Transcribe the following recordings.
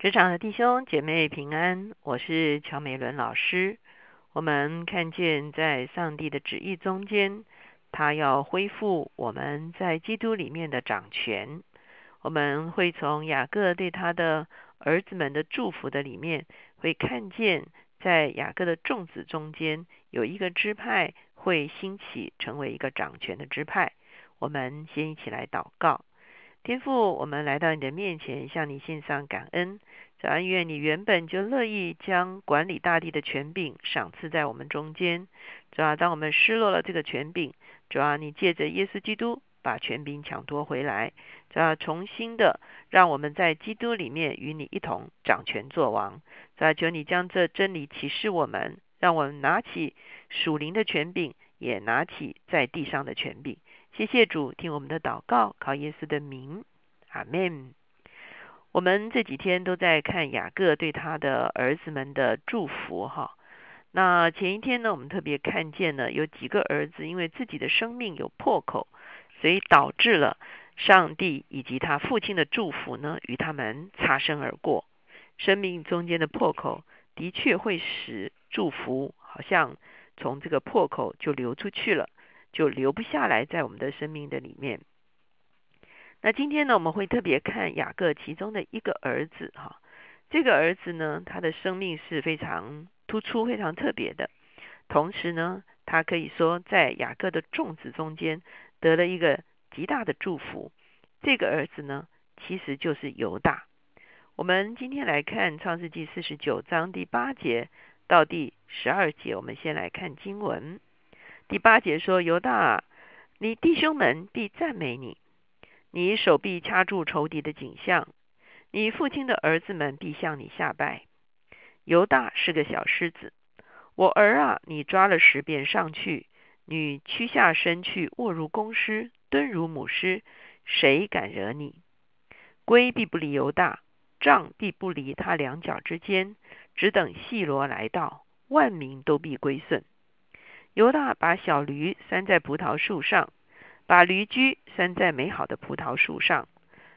职场的弟兄姐妹平安，我是乔美伦老师。我们看见在上帝的旨意中间，他要恢复我们在基督里面的掌权。我们会从雅各对他的儿子们的祝福的里面，会看见在雅各的众子中间有一个支派会兴起，成为一个掌权的支派。我们先一起来祷告。天父，我们来到你的面前，向你献上感恩。主要愿你原本就乐意将管理大地的权柄赏赐在我们中间。主要当我们失落了这个权柄，主要你借着耶稣基督把权柄抢夺回来。主要重新的让我们在基督里面与你一同掌权作王。主要求你将这真理启示我们，让我们拿起属灵的权柄，也拿起在地上的权柄。谢谢主，听我们的祷告，靠耶稣的名，阿门。我们这几天都在看雅各对他的儿子们的祝福，哈。那前一天呢，我们特别看见了有几个儿子因为自己的生命有破口，所以导致了上帝以及他父亲的祝福呢与他们擦身而过。生命中间的破口的确会使祝福好像从这个破口就流出去了。就留不下来在我们的生命的里面。那今天呢，我们会特别看雅各其中的一个儿子哈。这个儿子呢，他的生命是非常突出、非常特别的。同时呢，他可以说在雅各的众子中间得了一个极大的祝福。这个儿子呢，其实就是犹大。我们今天来看创世纪四十九章第八节到第十二节，我们先来看经文。第八节说：“犹大，你弟兄们必赞美你；你手臂掐住仇敌的景象，你父亲的儿子们必向你下拜。犹大是个小狮子，我儿啊，你抓了十遍上去，你屈下身去卧如公狮，蹲如母狮，谁敢惹你？龟必不离犹大，杖必不离他两脚之间，只等细罗来到，万民都必归顺。”犹大把小驴拴在葡萄树上，把驴驹拴在美好的葡萄树上。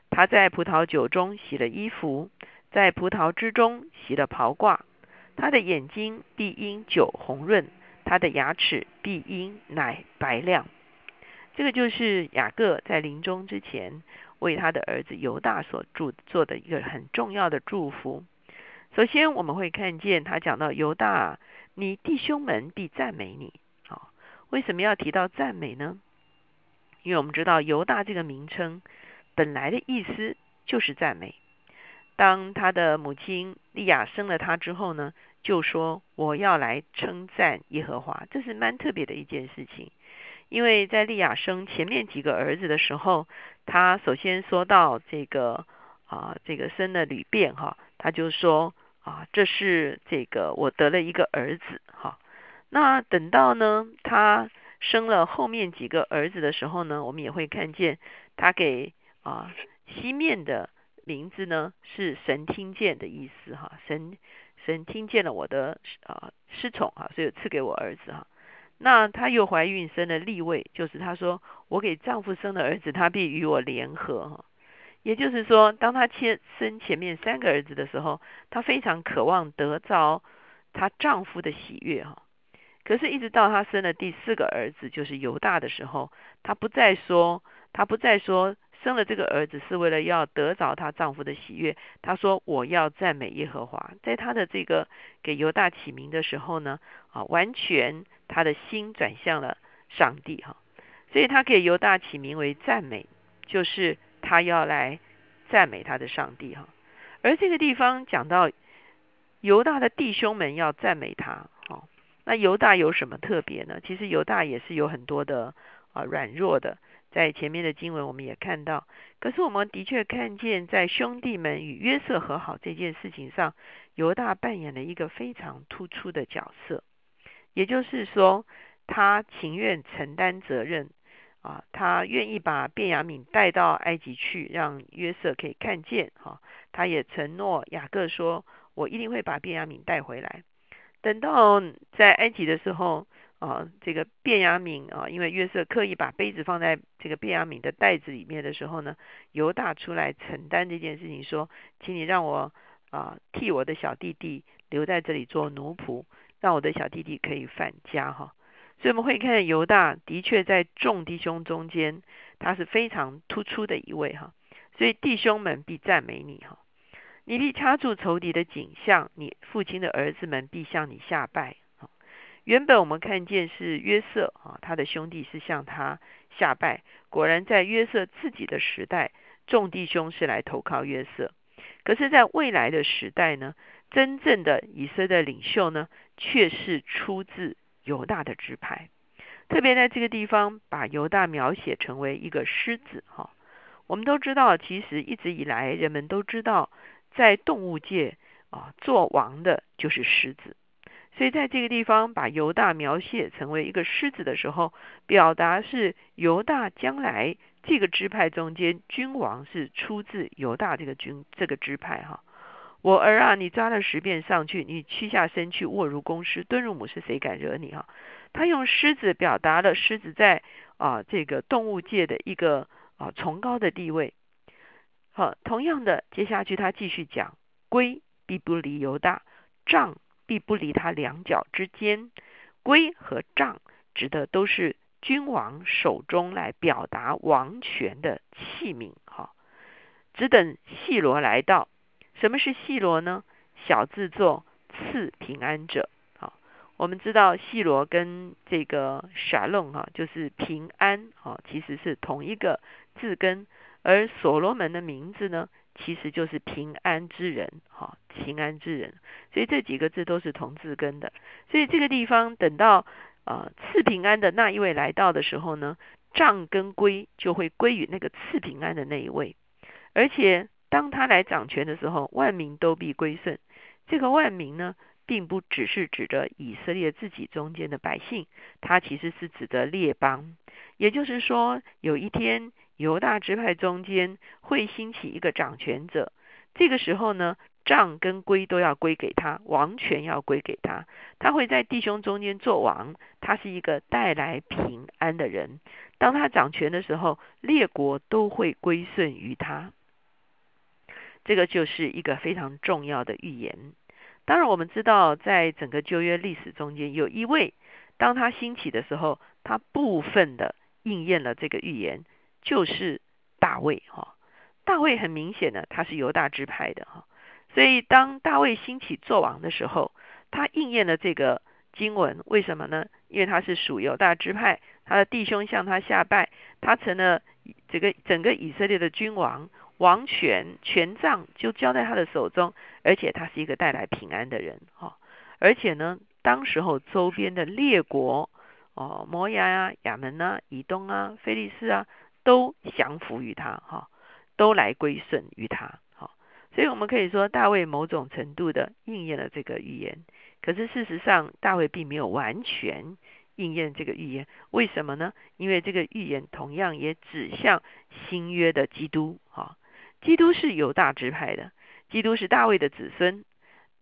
他在葡萄酒中洗了衣服，在葡萄汁中洗了袍褂。他的眼睛必因酒红润，他的牙齿必因奶白亮。这个就是雅各在临终之前为他的儿子犹大所祝做的一个很重要的祝福。首先，我们会看见他讲到犹大，你弟兄们必赞美你。为什么要提到赞美呢？因为我们知道犹大这个名称本来的意思就是赞美。当他的母亲利亚生了他之后呢，就说我要来称赞耶和华，这是蛮特别的一件事情。因为在利亚生前面几个儿子的时候，他首先说到这个啊，这个生了吕便哈，他就说啊，这是这个我得了一个儿子。那等到呢，他生了后面几个儿子的时候呢，我们也会看见他给啊西面的名字呢是神听见的意思哈，神神听见了我的啊失宠哈，所以赐给我儿子哈。那他又怀孕生了立位，就是他说我给丈夫生的儿子，他必与我联合哈。也就是说，当他前生前面三个儿子的时候，他非常渴望得着她丈夫的喜悦哈。可是，一直到她生了第四个儿子，就是犹大的时候，她不再说，她不再说生了这个儿子是为了要得着她丈夫的喜悦。她说：“我要赞美耶和华。”在她的这个给犹大起名的时候呢，啊，完全她的心转向了上帝哈。所以她给犹大起名为赞美，就是她要来赞美她的上帝哈。而这个地方讲到犹大的弟兄们要赞美他。那犹大有什么特别呢？其实犹大也是有很多的啊软弱的，在前面的经文我们也看到。可是我们的确看见，在兄弟们与约瑟和好这件事情上，犹大扮演了一个非常突出的角色。也就是说，他情愿承担责任啊，他愿意把便雅敏带到埃及去，让约瑟可以看见哈。他也承诺雅各说：“我一定会把便雅敏带回来。”等到在埃及的时候啊，这个卞雅敏啊，因为约瑟刻意把杯子放在这个卞雅敏的袋子里面的时候呢，犹大出来承担这件事情，说：“请你让我啊，替我的小弟弟留在这里做奴仆，让我的小弟弟可以返家哈。所以我们会看犹大的确在众弟兄中间，他是非常突出的一位哈。所以弟兄们必赞美你哈，你必掐住仇敌的颈项，你父亲的儿子们必向你下拜。原本我们看见是约瑟啊，他的兄弟是向他下拜。果然在约瑟自己的时代，众弟兄是来投靠约瑟。可是，在未来的时代呢，真正的以色列领袖呢，却是出自犹大的支派。特别在这个地方，把犹大描写成为一个狮子哈。我们都知道，其实一直以来，人们都知道，在动物界啊，做王的就是狮子。所以在这个地方，把犹大描写成为一个狮子的时候，表达是犹大将来这个支派中间君王是出自犹大这个君这个支派哈。我儿啊，你抓了十遍上去，你屈下身去卧如公狮，蹲如母狮，谁敢惹你哈？他用狮子表达了狮子在啊这个动物界的一个啊崇高的地位。好，同样的，接下去他继续讲，龟必不离犹大，杖。必不离他两脚之间，圭和杖指的都是君王手中来表达王权的器皿。哈，只等细罗来到。什么是细罗呢？小字作赐平安者。好，我们知道细罗跟这个沙龙哈，就是平安哈，其实是同一个字根。而所罗门的名字呢？其实就是平安之人，哈，平安之人，所以这几个字都是同字根的。所以这个地方等到啊赐平安的那一位来到的时候呢，杖跟归就会归于那个赐平安的那一位。而且当他来掌权的时候，万民都必归顺。这个万民呢，并不只是指着以色列自己中间的百姓，它其实是指的列邦。也就是说，有一天。犹大支派中间会兴起一个掌权者，这个时候呢，杖跟归都要归给他，王权要归给他。他会在弟兄中间做王，他是一个带来平安的人。当他掌权的时候，列国都会归顺于他。这个就是一个非常重要的预言。当然，我们知道，在整个旧约历史中间，有一位当他兴起的时候，他部分的应验了这个预言。就是大卫哈，大卫很明显的他是犹大支派的哈，所以当大卫兴起做王的时候，他应验了这个经文，为什么呢？因为他是属犹大支派，他的弟兄向他下拜，他成了这个整个以色列的君王，王权权杖就交在他的手中，而且他是一个带来平安的人哈，而且呢，当时候周边的列国哦，摩押啊、亚门啊、以东啊、菲利斯啊。都降服于他，哈，都来归顺于他，好，所以我们可以说大卫某种程度的应验了这个预言。可是事实上，大卫并没有完全应验这个预言。为什么呢？因为这个预言同样也指向新约的基督，哈，基督是犹大支派的，基督是大卫的子孙，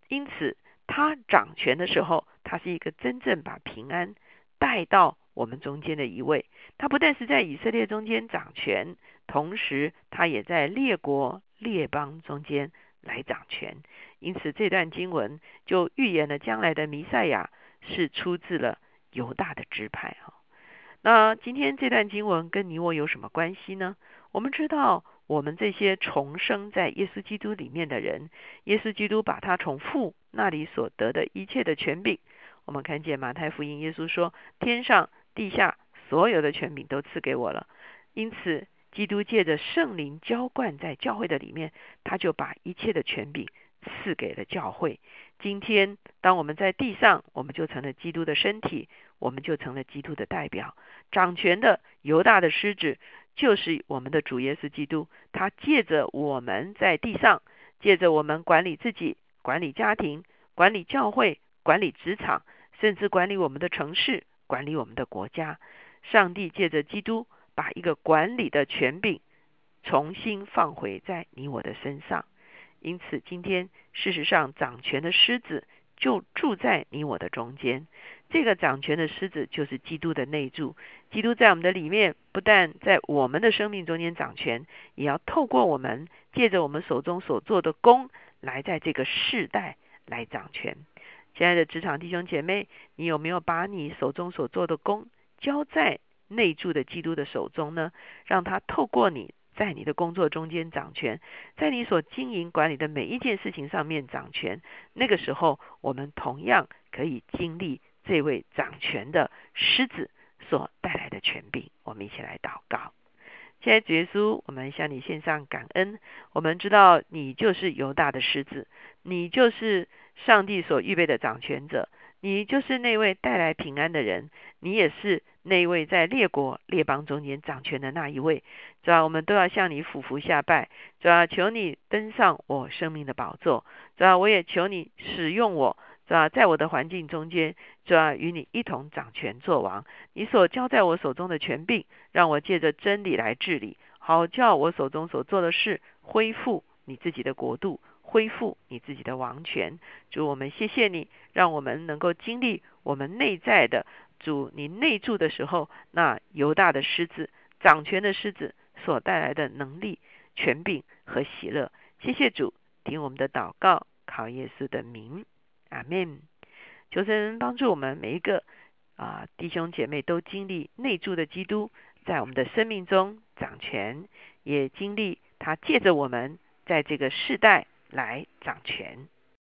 因此他掌权的时候，他是一个真正把平安带到。我们中间的一位，他不但是在以色列中间掌权，同时他也在列国列邦中间来掌权。因此，这段经文就预言了将来的弥赛亚是出自了犹大的支派。哈，那今天这段经文跟你我有什么关系呢？我们知道，我们这些重生在耶稣基督里面的人，耶稣基督把他从父那里所得的一切的权柄，我们看见马太福音，耶稣说：“天上。”地下所有的权柄都赐给我了，因此基督借着圣灵浇灌在教会的里面，他就把一切的权柄赐给了教会。今天当我们在地上，我们就成了基督的身体，我们就成了基督的代表。掌权的犹大的狮子就是我们的主耶稣基督，他借着我们在地上，借着我们管理自己、管理家庭、管理教会、管理职场，甚至管理我们的城市。管理我们的国家，上帝借着基督把一个管理的权柄重新放回在你我的身上。因此，今天事实上掌权的狮子就住在你我的中间。这个掌权的狮子就是基督的内住。基督在我们的里面，不但在我们的生命中间掌权，也要透过我们借着我们手中所做的功来在这个世代来掌权。亲爱的职场弟兄姐妹，你有没有把你手中所做的工交在内住的基督的手中呢？让他透过你在你的工作中间掌权，在你所经营管理的每一件事情上面掌权。那个时候，我们同样可以经历这位掌权的狮子所带来的权柄。我们一起来祷告。亲爱的耶稣，我们向你献上感恩。我们知道你就是犹大的狮子，你就是上帝所预备的掌权者，你就是那位带来平安的人，你也是那位在列国列邦中间掌权的那一位。主要我们都要向你俯伏下拜，主要求你登上我生命的宝座，主要我也求你使用我。是吧？在我的环境中间，就要与你一同掌权作王。你所交在我手中的权柄，让我借着真理来治理，好叫我手中所做的事恢复你自己的国度，恢复你自己的王权。主，我们谢谢你，让我们能够经历我们内在的主，你内住的时候，那犹大的狮子掌权的狮子所带来的能力、权柄和喜乐。谢谢主，听我们的祷告，考耶稣的名。阿门。求神帮助我们每一个啊弟兄姐妹都经历内住的基督在我们的生命中掌权，也经历他借着我们在这个世代来掌权。